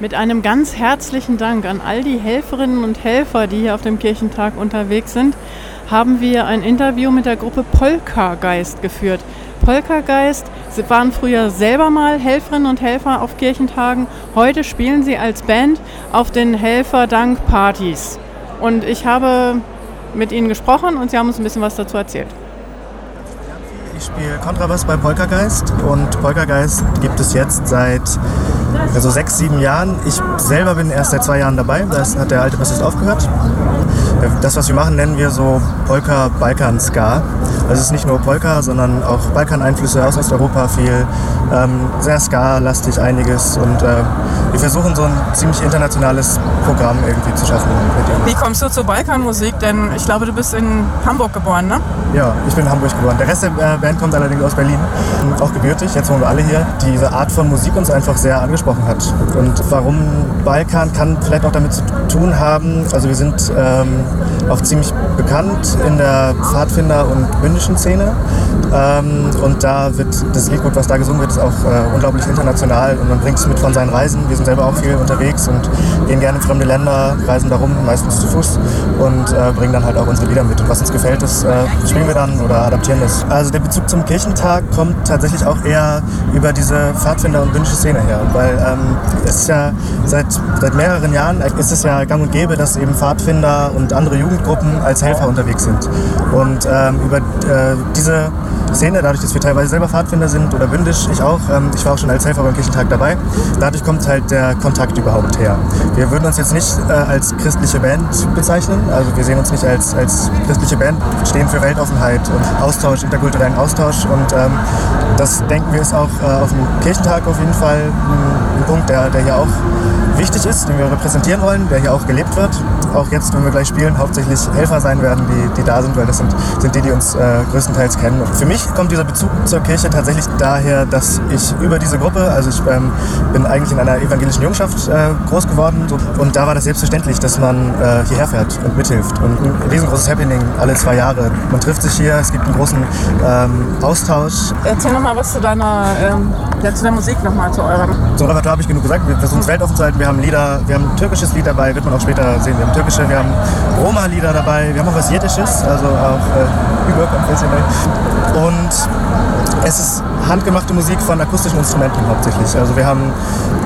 Mit einem ganz herzlichen Dank an all die Helferinnen und Helfer, die hier auf dem Kirchentag unterwegs sind, haben wir ein Interview mit der Gruppe Polkageist geführt. Polkageist, waren früher selber mal Helferinnen und Helfer auf Kirchentagen. Heute spielen sie als Band auf den Helferdank-Partys. Und ich habe mit ihnen gesprochen und sie haben uns ein bisschen was dazu erzählt. Ich spiele Kontrabass bei Polkageist und Polkageist gibt es jetzt seit also sechs, sieben Jahren. Ich selber bin erst seit zwei Jahren dabei, da hat der alte Bassist aufgehört. Das, was wir machen, nennen wir so Polka-Balkan-Ska. Also es ist nicht nur Polka, sondern auch Balkan-Einflüsse aus Osteuropa viel, ähm, sehr Ska-lastig einiges und äh, wir versuchen so ein ziemlich internationales Programm irgendwie zu schaffen. Wie kommst du zur Balkanmusik? Denn ich glaube, du bist in Hamburg geboren, ne? Ja, ich bin in Hamburg geboren. Der Rest der äh, Band kommt allerdings aus Berlin, auch gebürtig, jetzt wohnen wir alle hier. Diese Art von Musik uns einfach sehr angesprochen hat. Und warum Balkan kann vielleicht auch damit zu tun haben, also wir sind ähm, auch ziemlich bekannt in der Pfadfinder- und bündischen Szene. Ähm, und da wird das Liedgut, was da gesungen wird, ist auch äh, unglaublich international und man bringt es mit von seinen Reisen. Wir sind selber auch viel unterwegs und gehen gerne in fremde Länder, reisen darum, meistens zu Fuß und äh, bringen dann halt auch unsere Lieder mit. Und was uns gefällt, das äh, spielen wir dann oder adaptieren das. Also der Bezug zum Kirchentag kommt tatsächlich auch eher über diese Pfadfinder- und bündische Szene her, weil ähm, es ist ja seit, seit mehreren Jahren ist es ja gang und gäbe, dass eben Pfadfinder und andere Jugendgruppen als Helfer unterwegs sind. Und ähm, über äh, diese Szene, dadurch, dass wir teilweise selber Pfadfinder sind oder bündisch, ich auch, ähm, ich war auch schon als Helfer beim Kirchentag dabei, dadurch kommt halt der Kontakt überhaupt her. Wir würden uns jetzt nicht äh, als christliche Band bezeichnen, also wir sehen uns nicht als, als christliche Band, wir stehen für Weltoffenheit und Austausch, interkulturellen Austausch und ähm, das denken wir ist auch äh, auf dem Kirchentag auf jeden Fall ein, ein Punkt, der, der hier auch wichtig ist, den wir repräsentieren wollen, der hier auch gelebt wird. Auch jetzt, wenn wir gleich spielen, hauptsächlich Helfer sein werden, die, die da sind, weil das sind, sind die, die uns äh, größtenteils kennen. Und für mich kommt dieser Bezug zur Kirche tatsächlich daher, dass ich über diese Gruppe, also ich ähm, bin eigentlich in einer evangelischen Jungschaft äh, groß geworden und da war das selbstverständlich, dass man äh, hierher fährt und mithilft. Und ein riesengroßes Happening alle zwei Jahre. Man trifft sich hier, es gibt einen großen ähm, Austausch. Erzähl nochmal was zu deiner, ähm, ja, zu der Musik nochmal, zu eurem. Zum Repertoire habe ich genug gesagt. Wir versuchen es weltoffen zu halten. Wir haben Lieder, wir haben ein türkisches Lied dabei, wird man auch später sehen. Wir haben türkische, wir haben Roma-Lieder dabei, wir haben auch was Jiddisches, also auch äh, Übel konfessionell. Und es ist handgemachte Musik von akustischen Instrumenten hauptsächlich. Also wir haben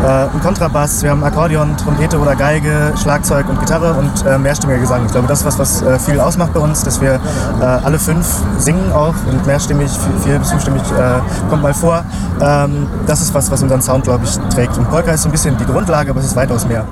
äh, einen Kontrabass, wir haben Akkordeon, Trompete oder Geige, Schlagzeug und Gitarre und äh, mehrstimmiger Gesang. Ich glaube, das ist was, was äh, viel ausmacht bei uns, dass wir äh, alle fünf singen auch und mehrstimmig, vier bis fünfstimmig äh, kommt mal vor. Ähm, das ist was, was unseren Sound, glaube ich, trägt. Und Polka ist so ein bisschen die Grundlage, aber es ist weitaus mehr.